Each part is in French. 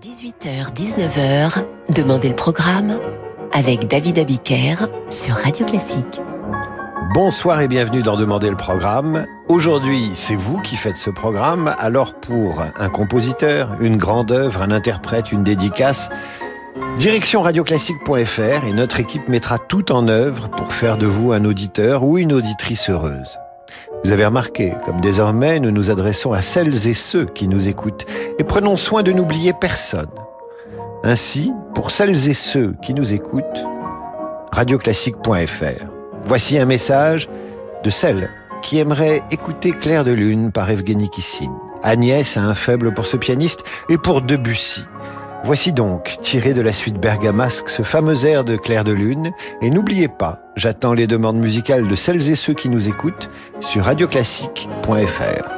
18h-19h, Demandez le programme avec David Abiker sur Radio Classique. Bonsoir et bienvenue dans Demander le programme. Aujourd'hui, c'est vous qui faites ce programme, alors pour un compositeur, une grande œuvre, un interprète, une dédicace, direction radioclassique.fr et notre équipe mettra tout en œuvre pour faire de vous un auditeur ou une auditrice heureuse. Vous avez remarqué, comme désormais nous nous adressons à celles et ceux qui nous écoutent et prenons soin de n'oublier personne. Ainsi, pour celles et ceux qui nous écoutent, radioclassique.fr. Voici un message de celles qui aimeraient écouter Claire de Lune par Evgeny Kissine. Agnès a un faible pour ce pianiste et pour Debussy. Voici donc, tiré de la suite bergamasque, ce fameux air de Claire de Lune. Et n'oubliez pas, j'attends les demandes musicales de celles et ceux qui nous écoutent sur radioclassique.fr.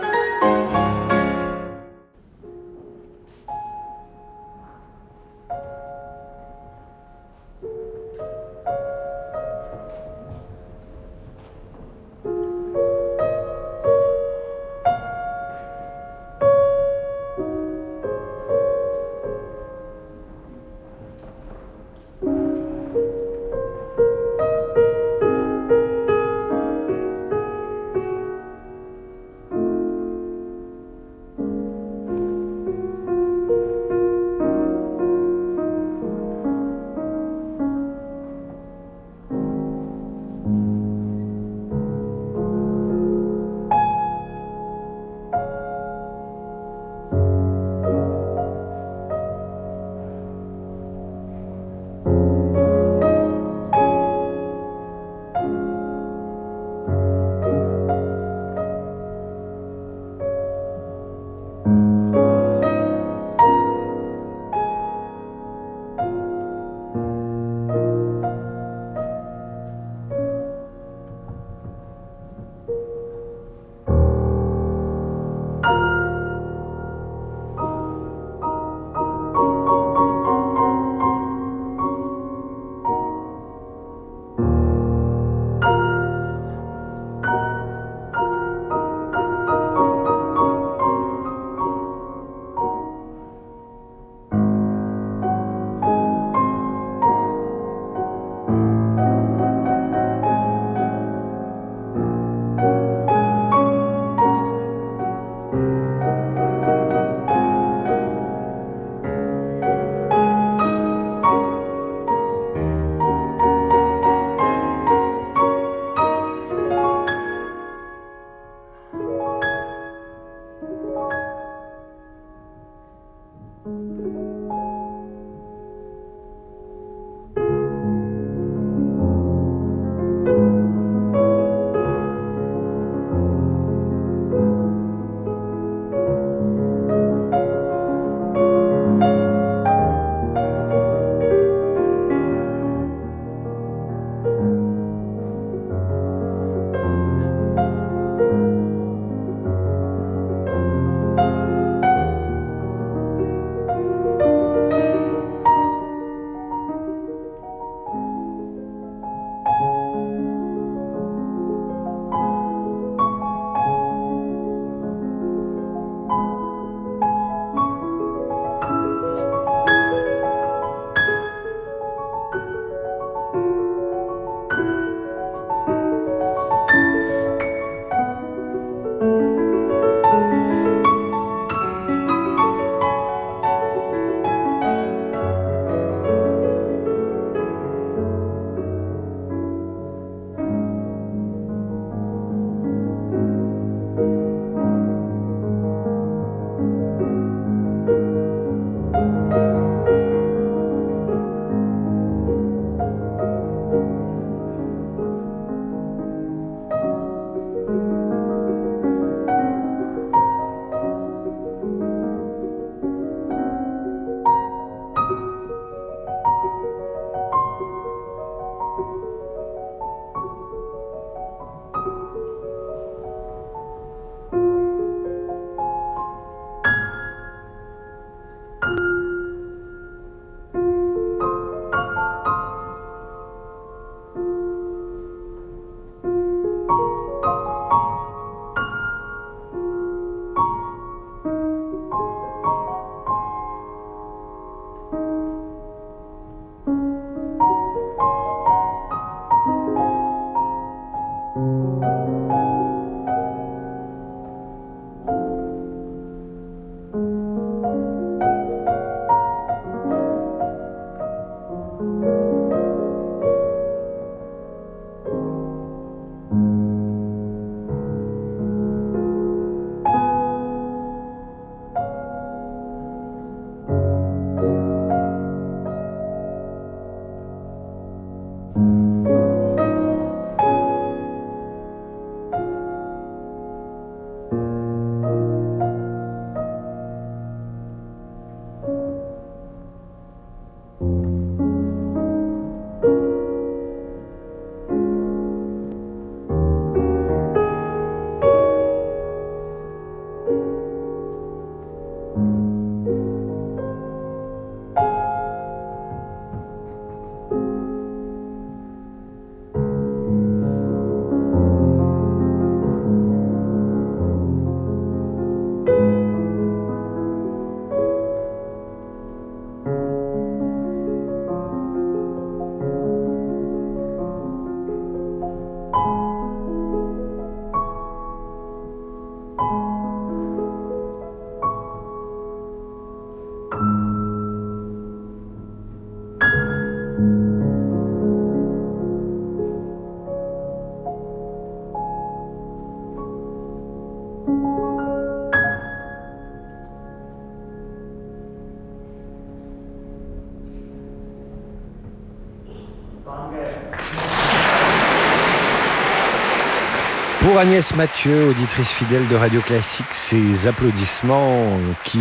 Pour Agnès Mathieu, auditrice fidèle de Radio Classique, ces applaudissements qui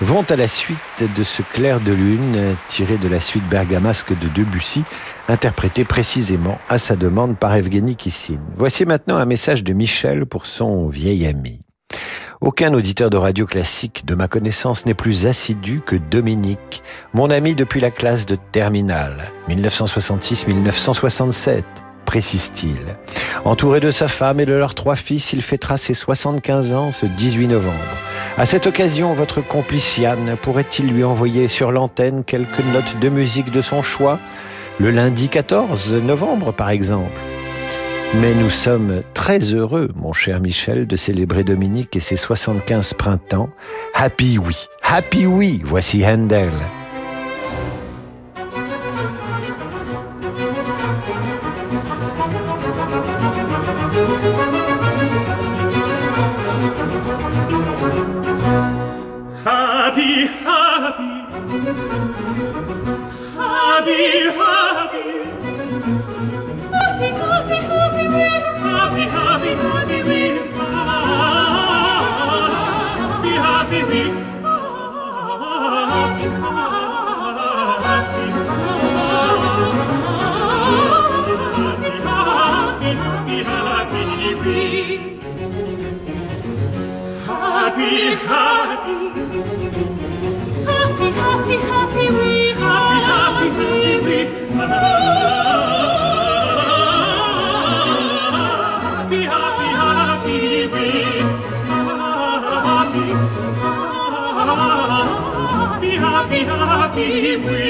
vont à la suite de ce clair de lune tiré de la suite bergamasque de Debussy, interprété précisément à sa demande par Evgeny Kissine. Voici maintenant un message de Michel pour son vieil ami. Aucun auditeur de radio classique de ma connaissance n'est plus assidu que Dominique, mon ami depuis la classe de terminale, 1966-1967 précise-t-il. Entouré de sa femme et de leurs trois fils, il fêtera ses 75 ans ce 18 novembre. À cette occasion, votre complice Yann pourrait-il lui envoyer sur l'antenne quelques notes de musique de son choix? Le lundi 14 novembre, par exemple. Mais nous sommes très heureux, mon cher Michel, de célébrer Dominique et ses 75 printemps. Happy oui, happy oui, voici Handel. thee. Happy, happy, happy, happy, happy we are. Happy, happy, happy we are. Happy, happy, happy we are. Happy, happy, happy we are.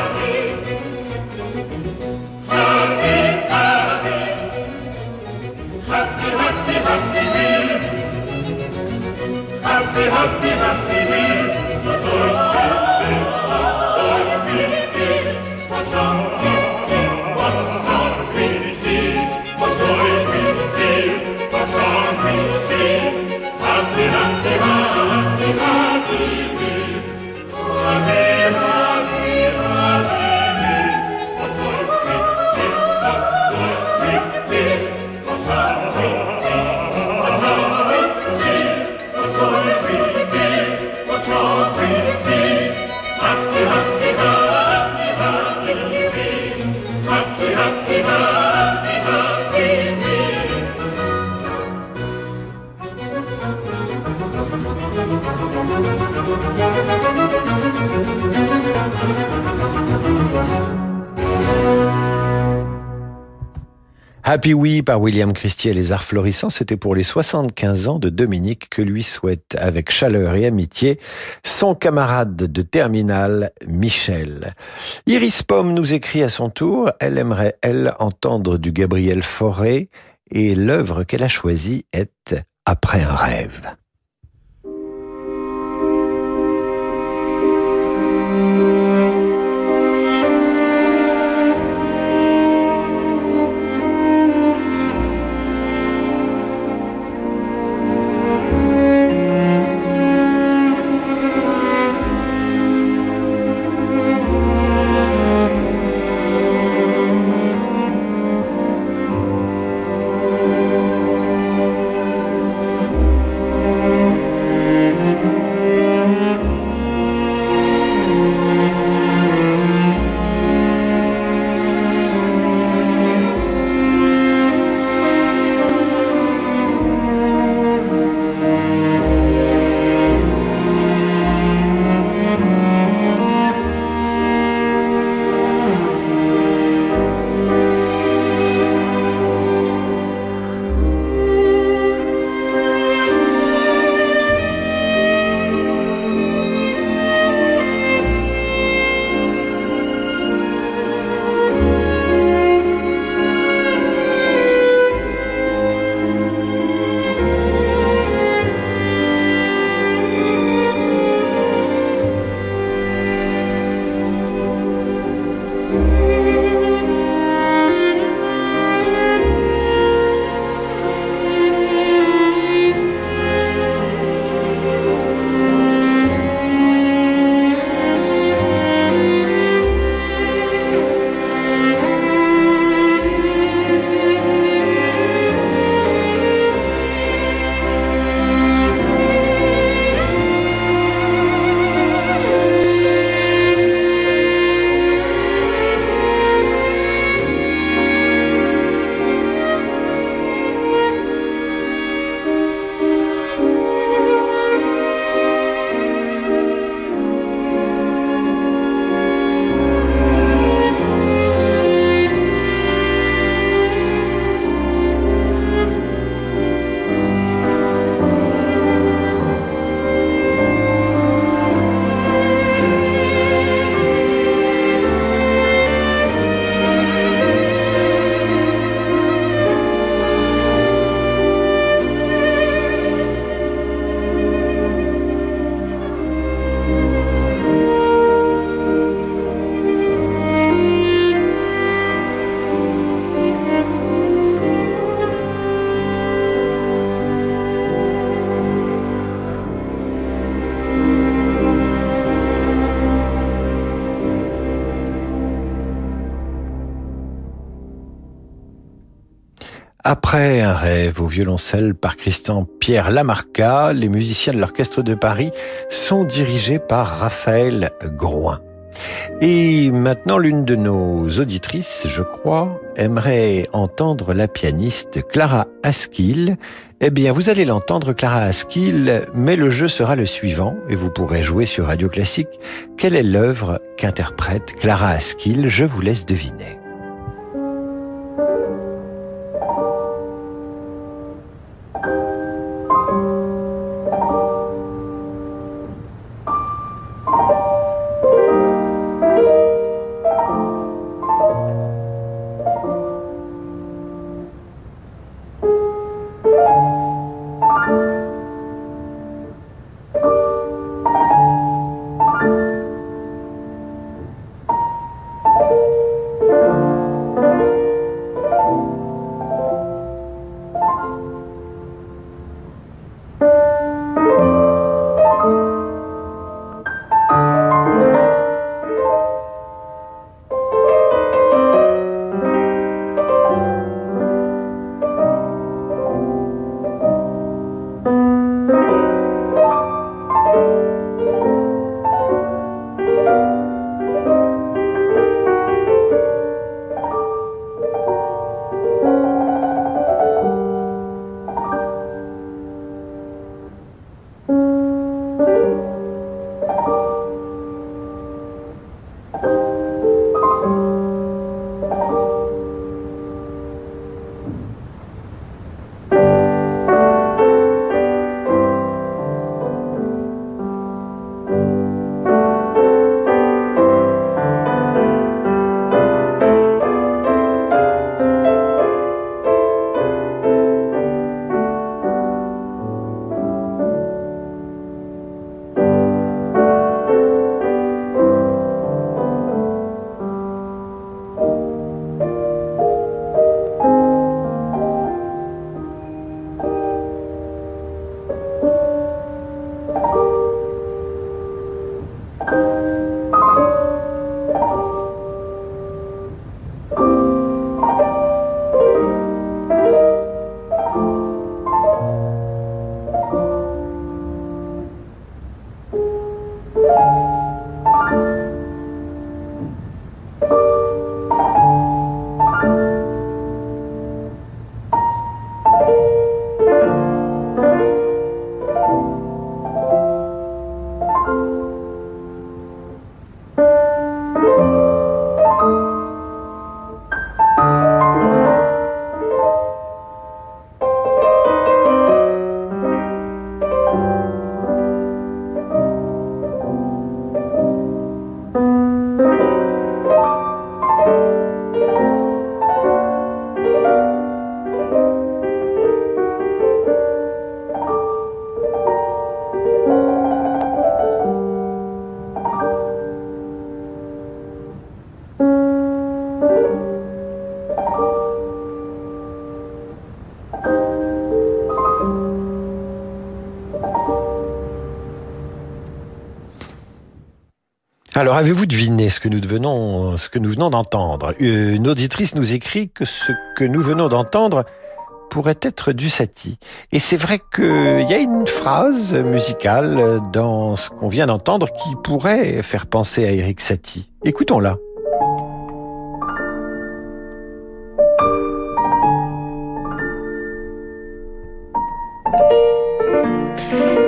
I've Oui par William Christie et les Arts Florissants, c'était pour les 75 ans de Dominique que lui souhaite avec chaleur et amitié son camarade de terminale Michel. Iris Pomme nous écrit à son tour, elle aimerait elle entendre du Gabriel Fauré et l'œuvre qu'elle a choisie est Après un rêve. Rêve au violoncelle par Christian Pierre Lamarca, les musiciens de l'Orchestre de Paris sont dirigés par Raphaël Groin. Et maintenant, l'une de nos auditrices, je crois, aimerait entendre la pianiste Clara Askill. Eh bien, vous allez l'entendre, Clara Askill, mais le jeu sera le suivant, et vous pourrez jouer sur Radio Classique. Quelle est l'œuvre qu'interprète Clara Askill Je vous laisse deviner. Alors, avez-vous deviné ce que nous venons d'entendre? Une auditrice nous écrit que ce que nous venons d'entendre pourrait être du Satie. Et c'est vrai qu'il y a une phrase musicale dans ce qu'on vient d'entendre qui pourrait faire penser à Eric Satie. Écoutons-la.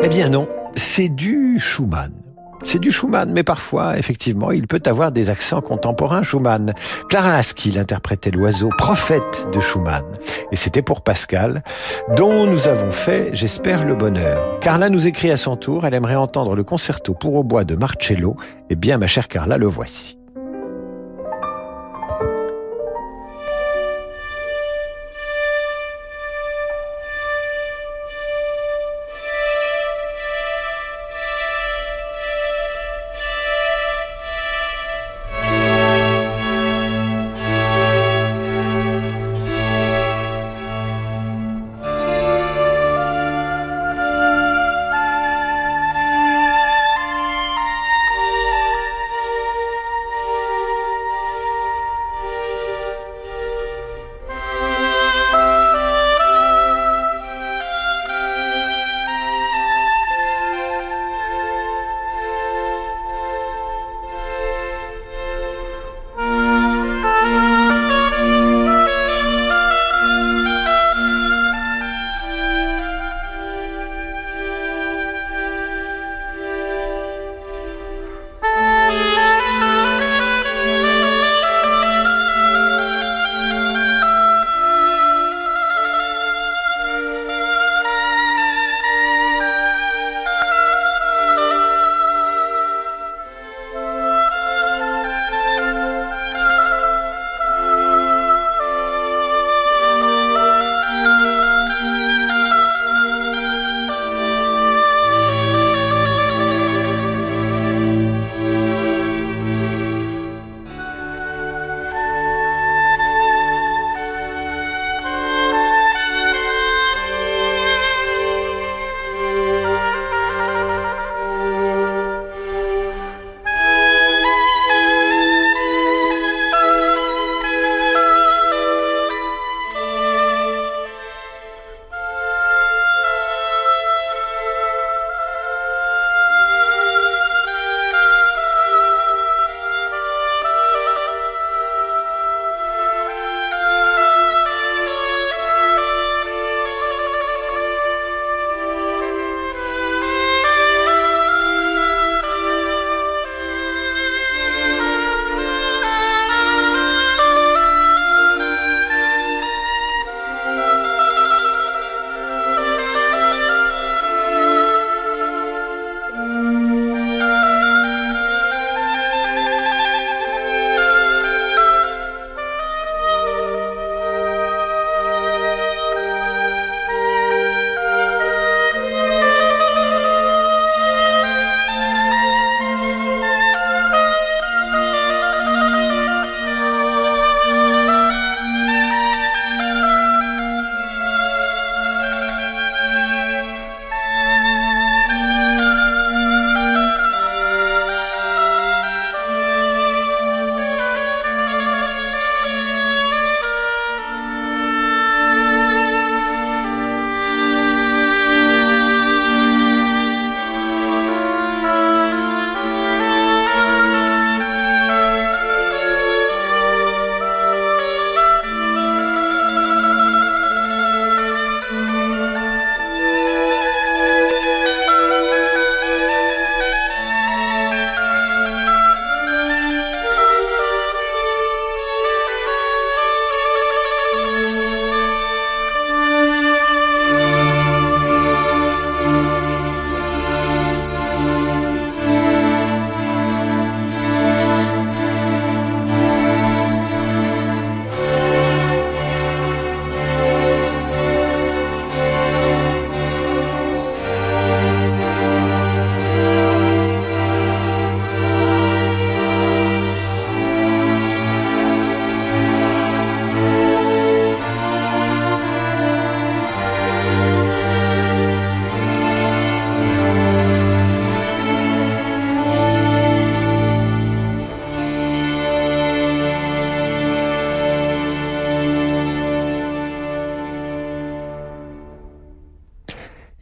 Eh bien non, c'est du Schumann. C'est du Schumann, mais parfois, effectivement, il peut avoir des accents contemporains Schumann. Clara Askill interprétait l'oiseau prophète de Schumann. Et c'était pour Pascal, dont nous avons fait, j'espère, le bonheur. Carla nous écrit à son tour, elle aimerait entendre le concerto pour au bois de Marcello. Eh bien, ma chère Carla, le voici.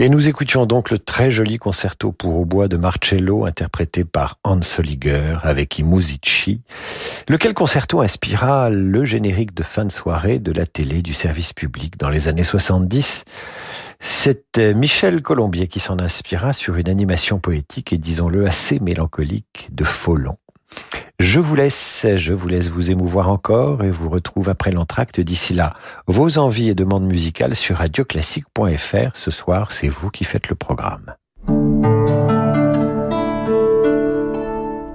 Et nous écoutions donc le très joli concerto pour au bois de Marcello interprété par Hans Soliger avec I Musici, lequel concerto inspira le générique de fin de soirée de la télé du service public dans les années 70. C'est Michel Colombier qui s'en inspira sur une animation poétique et disons-le assez mélancolique de Folon. Je vous laisse, je vous laisse vous émouvoir encore et vous retrouve après l'entracte. D'ici là, vos envies et demandes musicales sur radioclassique.fr. Ce soir, c'est vous qui faites le programme.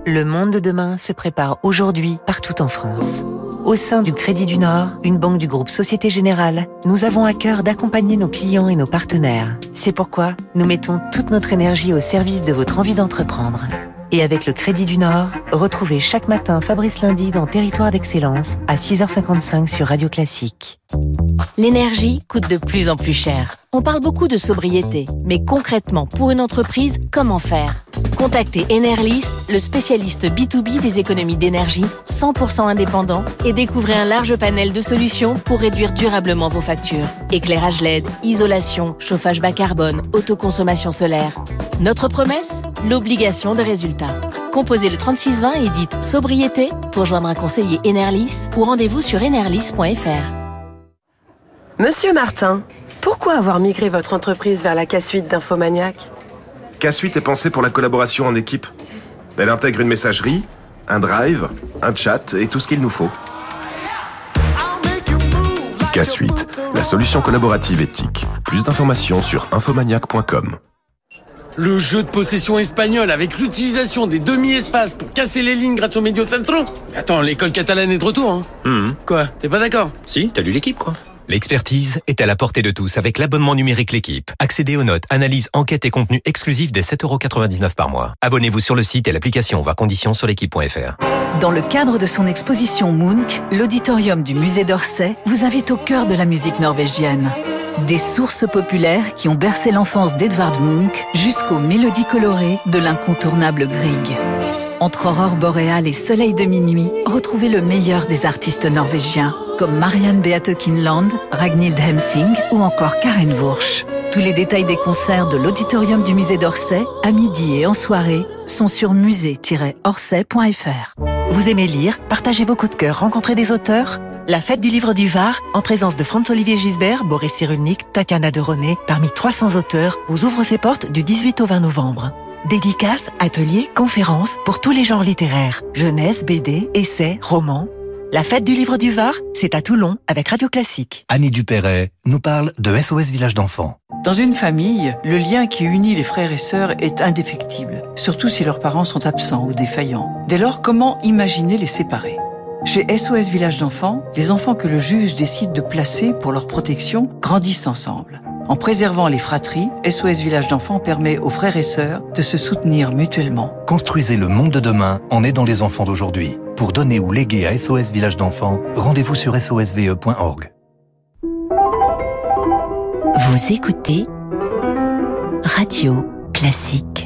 Le monde de demain se prépare aujourd'hui partout en France. Au sein du Crédit du Nord, une banque du groupe Société Générale, nous avons à cœur d'accompagner nos clients et nos partenaires. C'est pourquoi nous mettons toute notre énergie au service de votre envie d'entreprendre. Et avec le Crédit du Nord, retrouvez chaque matin Fabrice Lundi dans Territoire d'Excellence à 6h55 sur Radio Classique. L'énergie coûte de plus en plus cher. On parle beaucoup de sobriété, mais concrètement, pour une entreprise, comment faire? Contactez Enerlis, le spécialiste B2B des économies d'énergie, 100% indépendant, et découvrez un large panel de solutions pour réduire durablement vos factures. Éclairage LED, isolation, chauffage bas carbone, autoconsommation solaire. Notre promesse? L'obligation de résultat. Composez le 3620 et dites sobriété pour joindre un conseiller Enerlis ou rendez-vous sur enerlis.fr. Monsieur Martin, pourquoi avoir migré votre entreprise vers la K-Suite d'Infomaniac K-Suite est pensée pour la collaboration en équipe. Elle intègre une messagerie, un drive, un chat et tout ce qu'il nous faut. K-Suite, la solution collaborative éthique. Plus d'informations sur infomaniac.com. Le jeu de possession espagnol avec l'utilisation des demi-espaces pour casser les lignes grâce au medio centro Attends, l'école catalane est de retour, hein Mmh. Quoi T'es pas d'accord? Si, t'as lu l'équipe, quoi. L'expertise est à la portée de tous avec l'abonnement numérique L'équipe. Accédez aux notes, analyses, enquêtes et contenus exclusifs dès 7,99€ par mois. Abonnez-vous sur le site et l'application, voir conditions sur l'équipe.fr. Dans le cadre de son exposition Munch, l'auditorium du musée d'Orsay vous invite au cœur de la musique norvégienne. Des sources populaires qui ont bercé l'enfance d'Edvard Munch jusqu'aux mélodies colorées de l'incontournable Grieg. Entre aurore boréale et soleil de minuit, retrouvez le meilleur des artistes norvégiens, comme Marianne Beate Kinland, Ragnhild Hemsing ou encore Karen Wursch. Tous les détails des concerts de l'auditorium du musée d'Orsay, à midi et en soirée, sont sur musée-orsay.fr. Vous aimez lire Partagez vos coups de cœur, rencontrez des auteurs? La fête du livre du Var, en présence de Franz-Olivier Gisbert, Boris Cyrulnik, Tatiana de René, parmi 300 auteurs, vous ouvre ses portes du 18 au 20 novembre. Dédicaces, ateliers, conférences pour tous les genres littéraires. Jeunesse, BD, essais, romans. La fête du livre du Var, c'est à Toulon avec Radio Classique. Annie Dupéret nous parle de SOS Village d'enfants. Dans une famille, le lien qui unit les frères et sœurs est indéfectible, surtout si leurs parents sont absents ou défaillants. Dès lors, comment imaginer les séparer? Chez SOS Village d'enfants, les enfants que le juge décide de placer pour leur protection grandissent ensemble. En préservant les fratries, SOS Village d'enfants permet aux frères et sœurs de se soutenir mutuellement. Construisez le monde de demain en aidant les enfants d'aujourd'hui. Pour donner ou léguer à SOS Village d'enfants, rendez-vous sur sosve.org. Vous écoutez Radio Classique.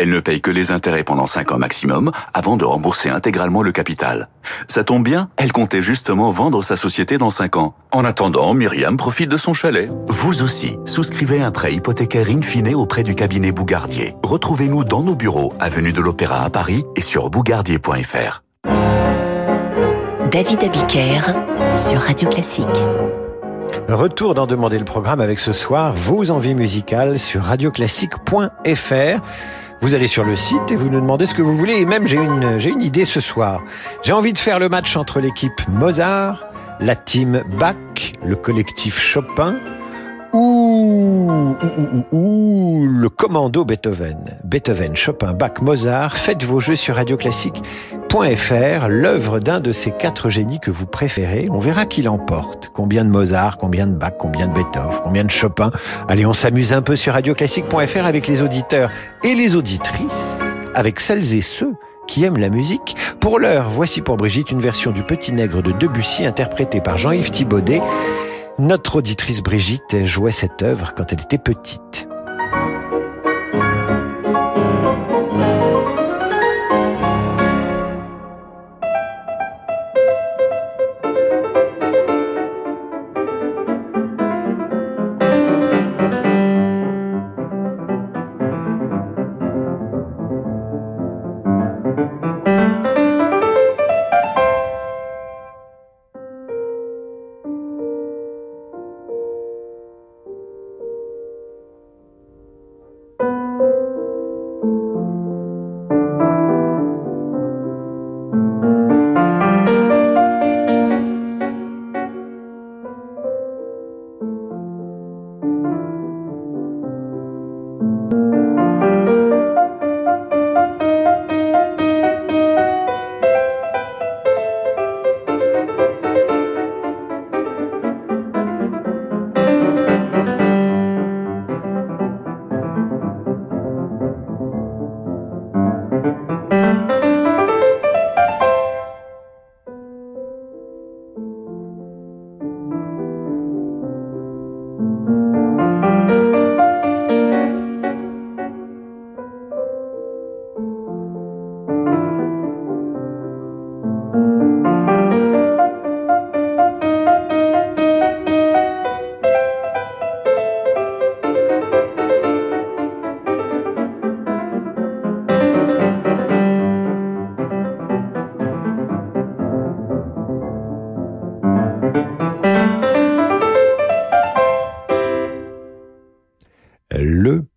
Elle ne paye que les intérêts pendant 5 ans maximum avant de rembourser intégralement le capital. Ça tombe bien, elle comptait justement vendre sa société dans 5 ans. En attendant, Myriam profite de son chalet. Vous aussi, souscrivez un prêt hypothécaire in fine auprès du cabinet Bougardier. Retrouvez-nous dans nos bureaux, avenue de l'Opéra à Paris et sur bougardier.fr. David Abiker sur Radio Classique. Retour d'en demander le programme avec ce soir vos envies musicales sur radioclassique.fr. Vous allez sur le site et vous nous demandez ce que vous voulez. Et même, j'ai une, j'ai une idée ce soir. J'ai envie de faire le match entre l'équipe Mozart, la team Bach, le collectif Chopin ou, ou, ou, ou le commando Beethoven. Beethoven, Chopin, Bach, Mozart. Faites vos jeux sur radioclassique.fr, l'œuvre d'un de ces quatre génies que vous préférez. On verra qui l'emporte. Combien de Mozart, combien de Bach, combien de Beethoven, combien de Chopin. Allez, on s'amuse un peu sur radioclassique.fr avec les auditeurs et les auditrices, avec celles et ceux qui aiment la musique. Pour l'heure, voici pour Brigitte une version du Petit Nègre de Debussy interprétée par Jean-Yves Thibaudet. Notre auditrice Brigitte jouait cette œuvre quand elle était petite.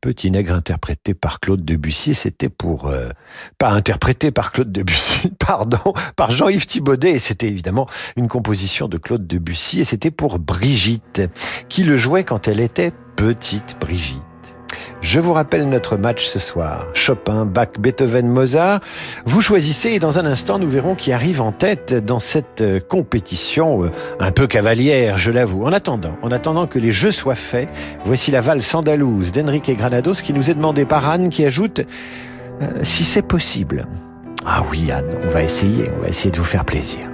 Petit Nègre interprété par Claude Debussy. C'était pour... Euh, pas interprété par Claude Debussy, pardon, par Jean-Yves Thibaudet. Et c'était évidemment une composition de Claude Debussy. Et c'était pour Brigitte, qui le jouait quand elle était petite Brigitte. Je vous rappelle notre match ce soir. Chopin, Bach, Beethoven, Mozart. Vous choisissez et dans un instant, nous verrons qui arrive en tête dans cette euh, compétition euh, un peu cavalière, je l'avoue. En attendant, en attendant que les jeux soient faits, voici la valse andalouse d'Enrique Granados qui nous est demandée par Anne qui ajoute euh, si c'est possible. Ah oui, Anne, on va essayer, on va essayer de vous faire plaisir.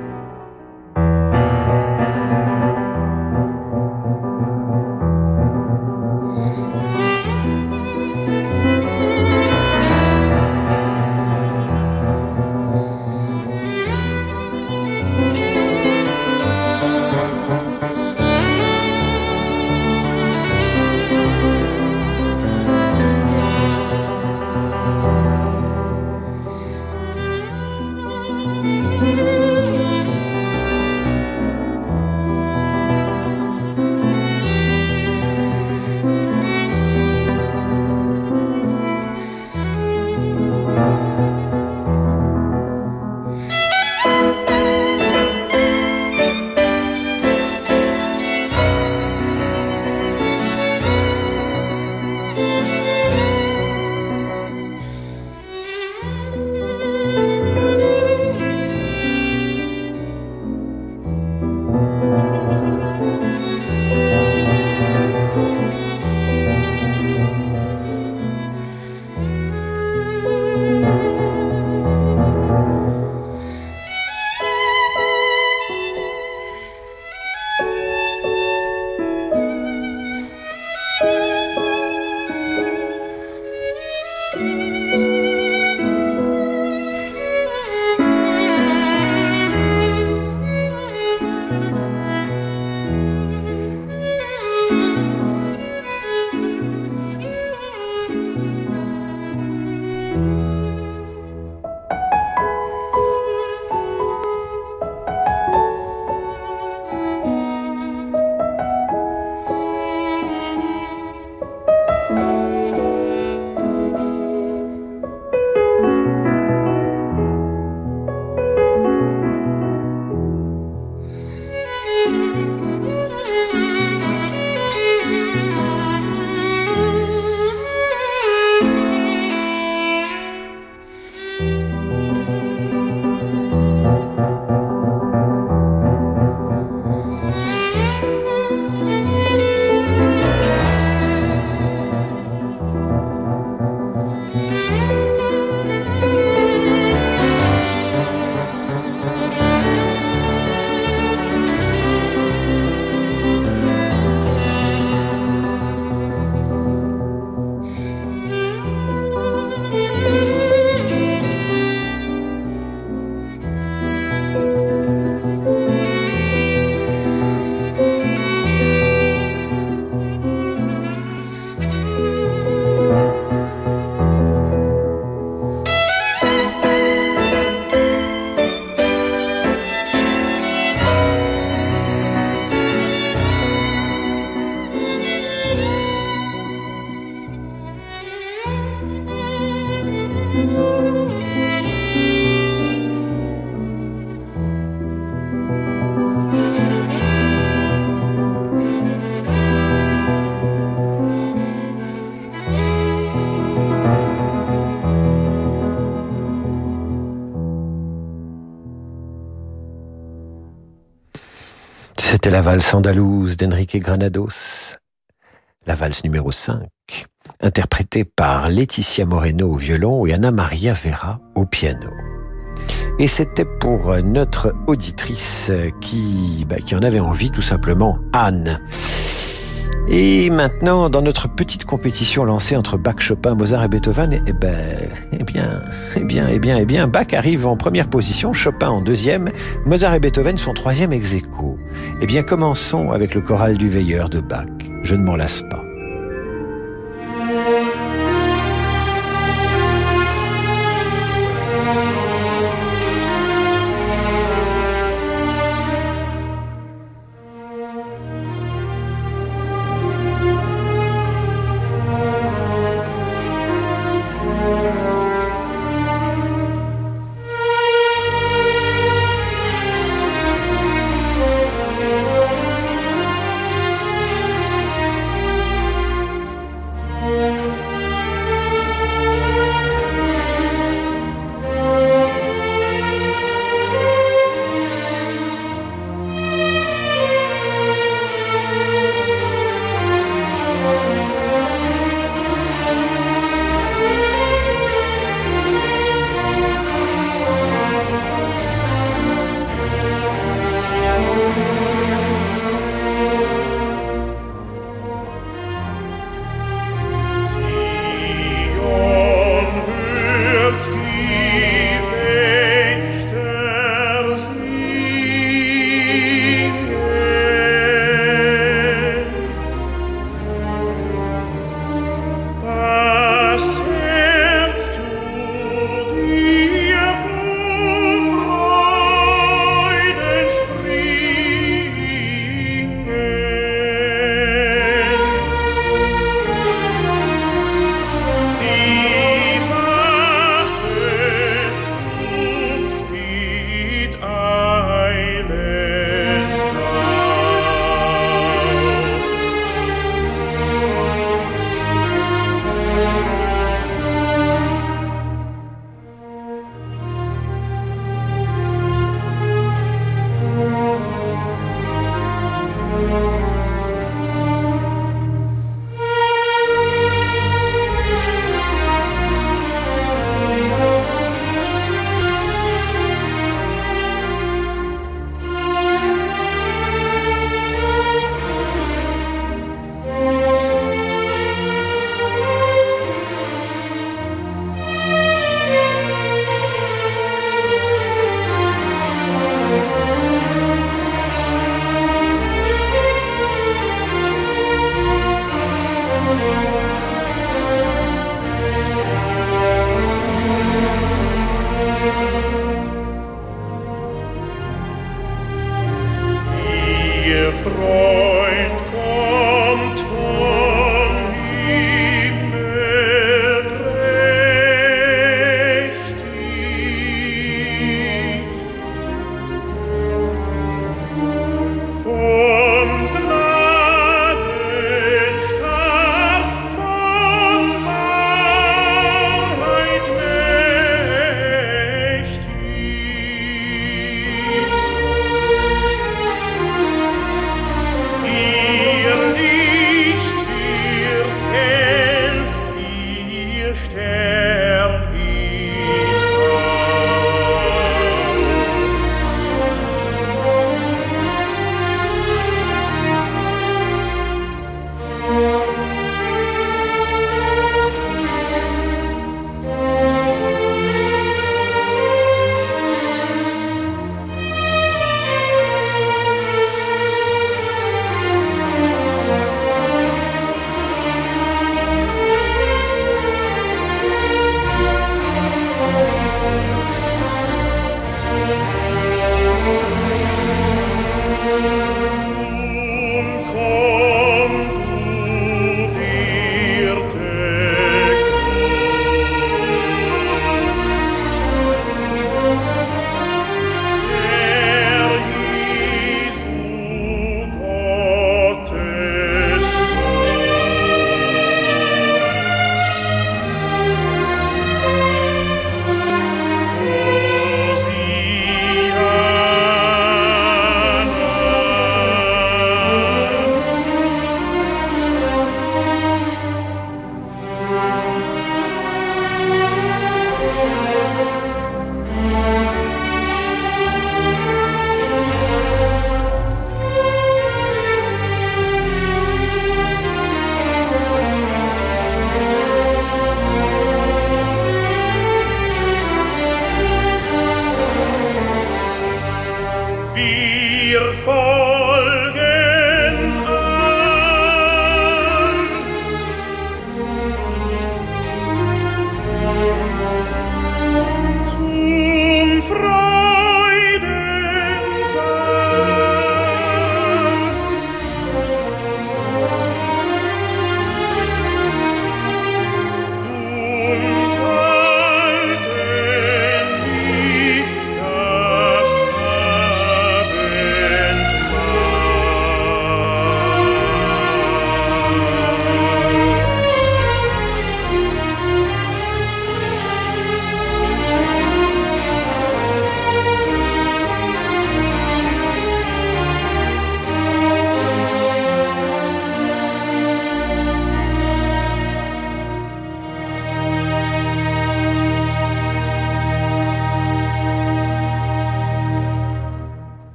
La valse andalouse d'Enrique Granados, la valse numéro 5, interprétée par Laetitia Moreno au violon et Anna Maria Vera au piano. Et c'était pour notre auditrice qui, bah, qui en avait envie tout simplement, Anne. Et maintenant, dans notre petite compétition lancée entre Bach, Chopin, Mozart et Beethoven, eh, ben, eh bien, eh bien, eh bien, eh bien, Bach arrive en première position, Chopin en deuxième, Mozart et Beethoven sont troisième ex aequo. Eh bien, commençons avec le choral du veilleur de Bach. Je ne m'en lasse pas.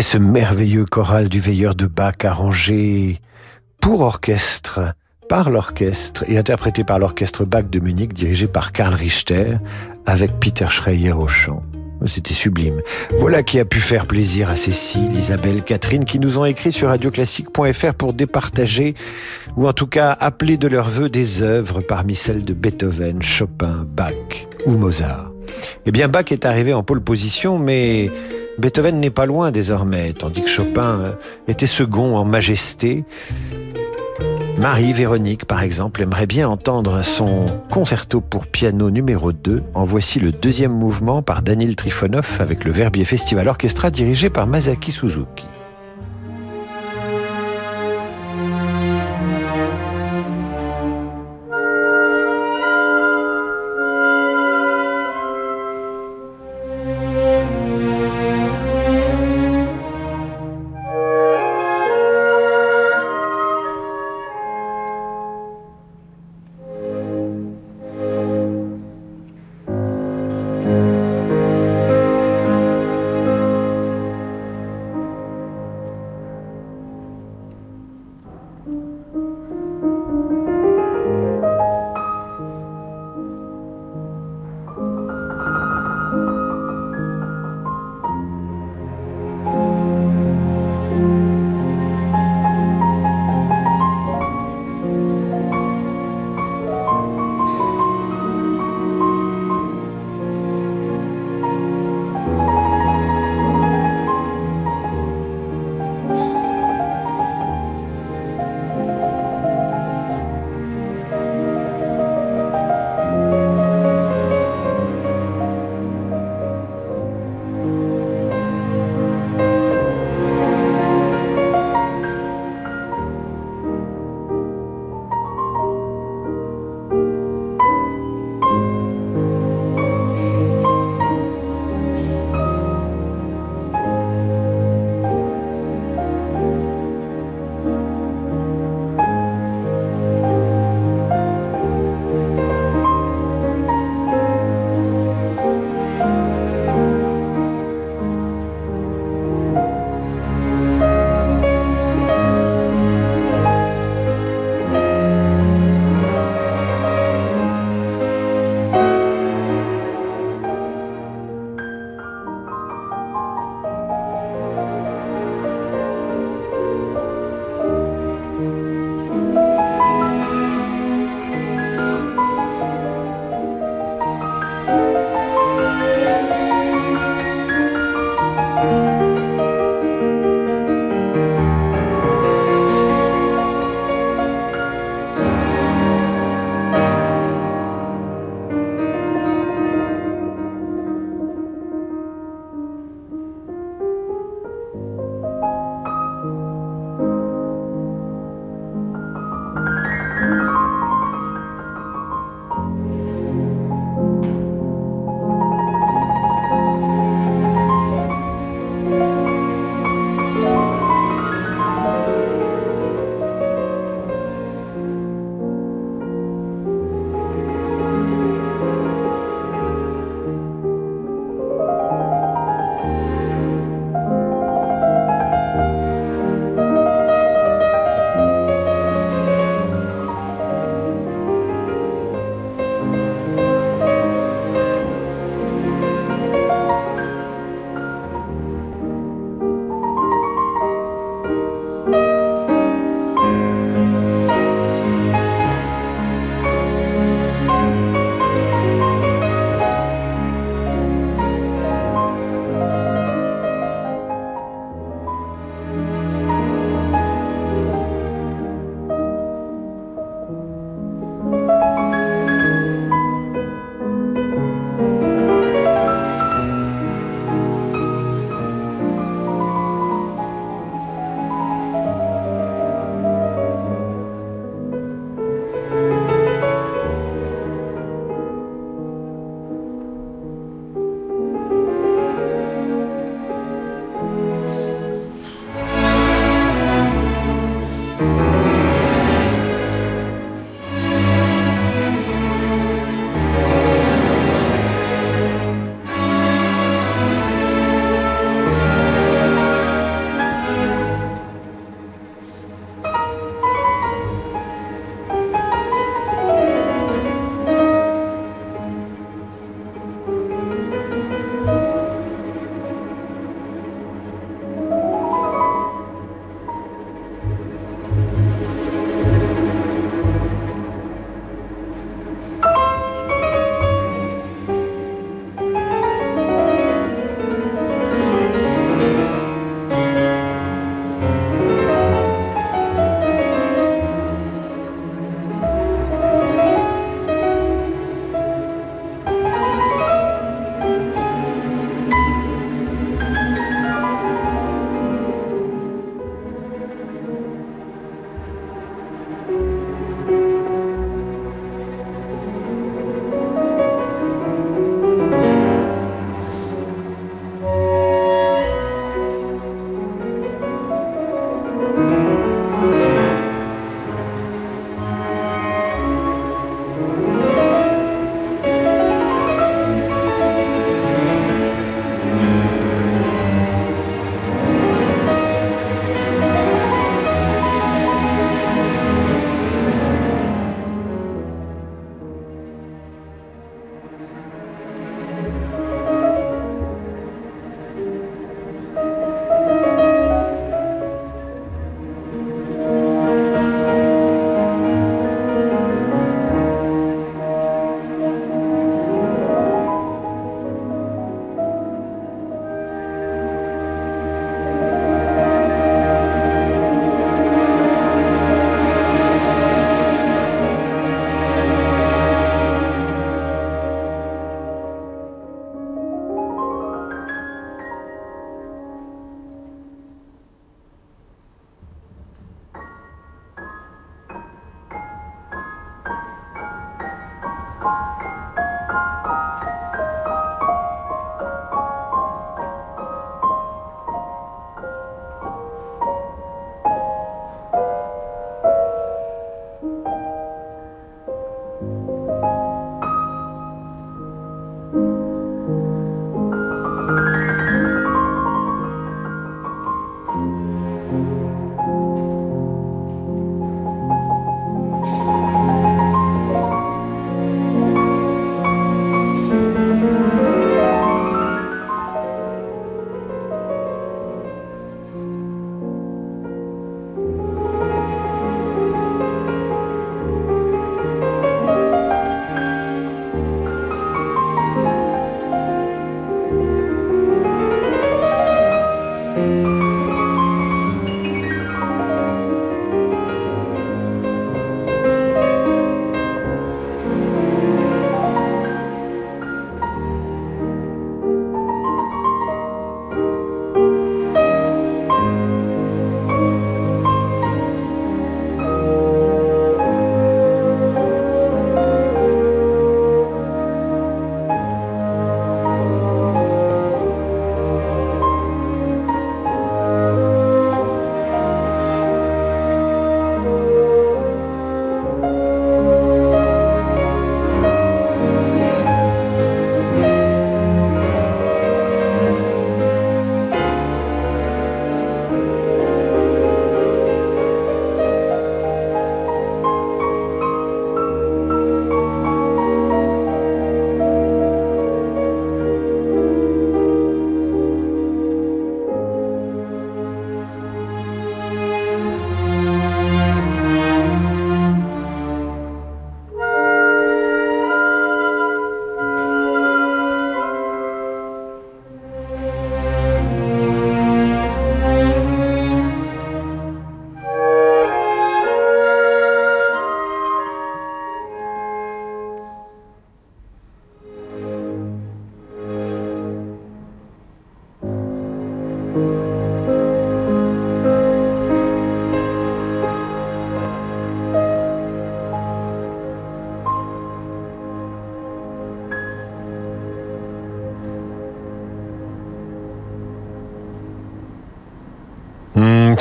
C'était ce merveilleux choral du veilleur de Bach arrangé pour orchestre, par l'orchestre et interprété par l'orchestre Bach de Munich dirigé par Karl Richter avec Peter Schreier au chant. C'était sublime. Voilà qui a pu faire plaisir à Cécile, Isabelle, Catherine qui nous ont écrit sur radioclassique.fr pour départager ou en tout cas appeler de leur vœu des œuvres parmi celles de Beethoven, Chopin, Bach ou Mozart. Eh bien, Bach est arrivé en pole position, mais Beethoven n'est pas loin désormais, tandis que Chopin euh, était second en majesté. Marie-Véronique, par exemple, aimerait bien entendre son concerto pour piano numéro 2. En voici le deuxième mouvement par Daniel Trifonov avec le Verbier Festival Orchestra dirigé par Masaki Suzuki.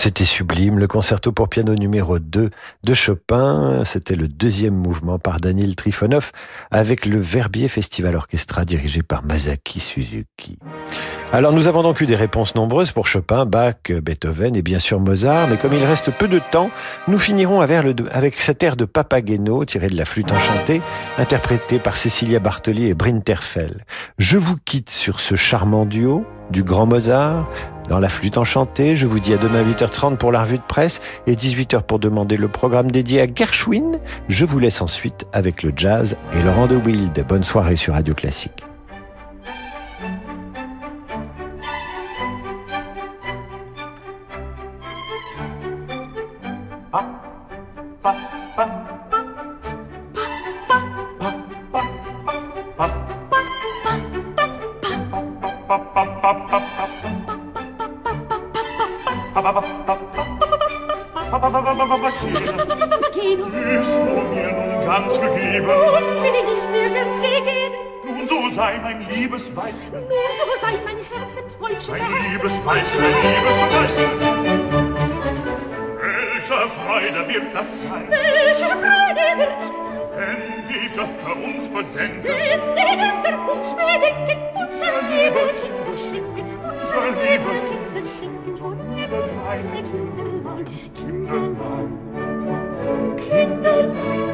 C'était sublime. Le concerto pour piano numéro 2 de Chopin. C'était le deuxième mouvement par Daniel Trifonov avec le Verbier Festival Orchestra dirigé par Masaki Suzuki. Alors nous avons donc eu des réponses nombreuses pour Chopin, Bach, Beethoven et bien sûr Mozart, mais comme il reste peu de temps, nous finirons avec cet air de Papageno tiré de la flûte enchantée, interprété par Cecilia Bartoli et Brinterfell. Je vous quitte sur ce charmant duo du grand Mozart, dans la flûte enchantée. Je vous dis à demain 8h30 pour la revue de presse et 18h pour demander le programme dédié à Gershwin. Je vous laisse ensuite avec le jazz et Laurent de Wild. Bonne soirée sur Radio Classique. Kinderlein, Kinderlein,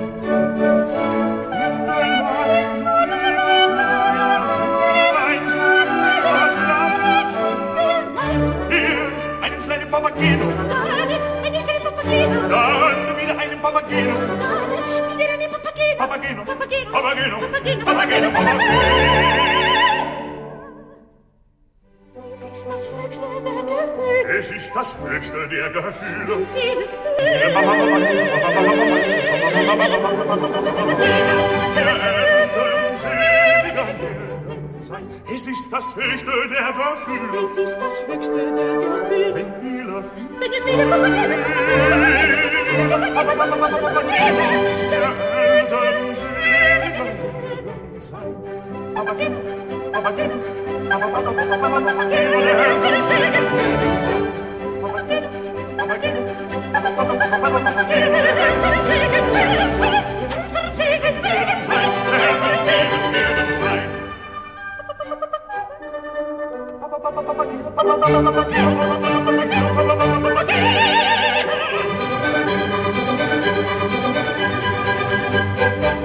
Papageno. Dane, mir einen Papageno. Dane, wieder einen Papageno. Dane, wieder einen Papageno. Papageno, Papageno, Papageno, Papageno, Es ist das höchste der Gefühle. Es ist das höchste der Gefühle. Die viele Gefühle. sein. Es ist das höchste der Gefühle. Es ist das höchste der Gefühle. Wenn viele fühlen. Wenn viele Aber gehen, aber gehen, aber aber aber aber aber aber aber aber aber aber aber aber Thank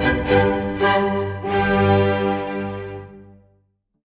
you.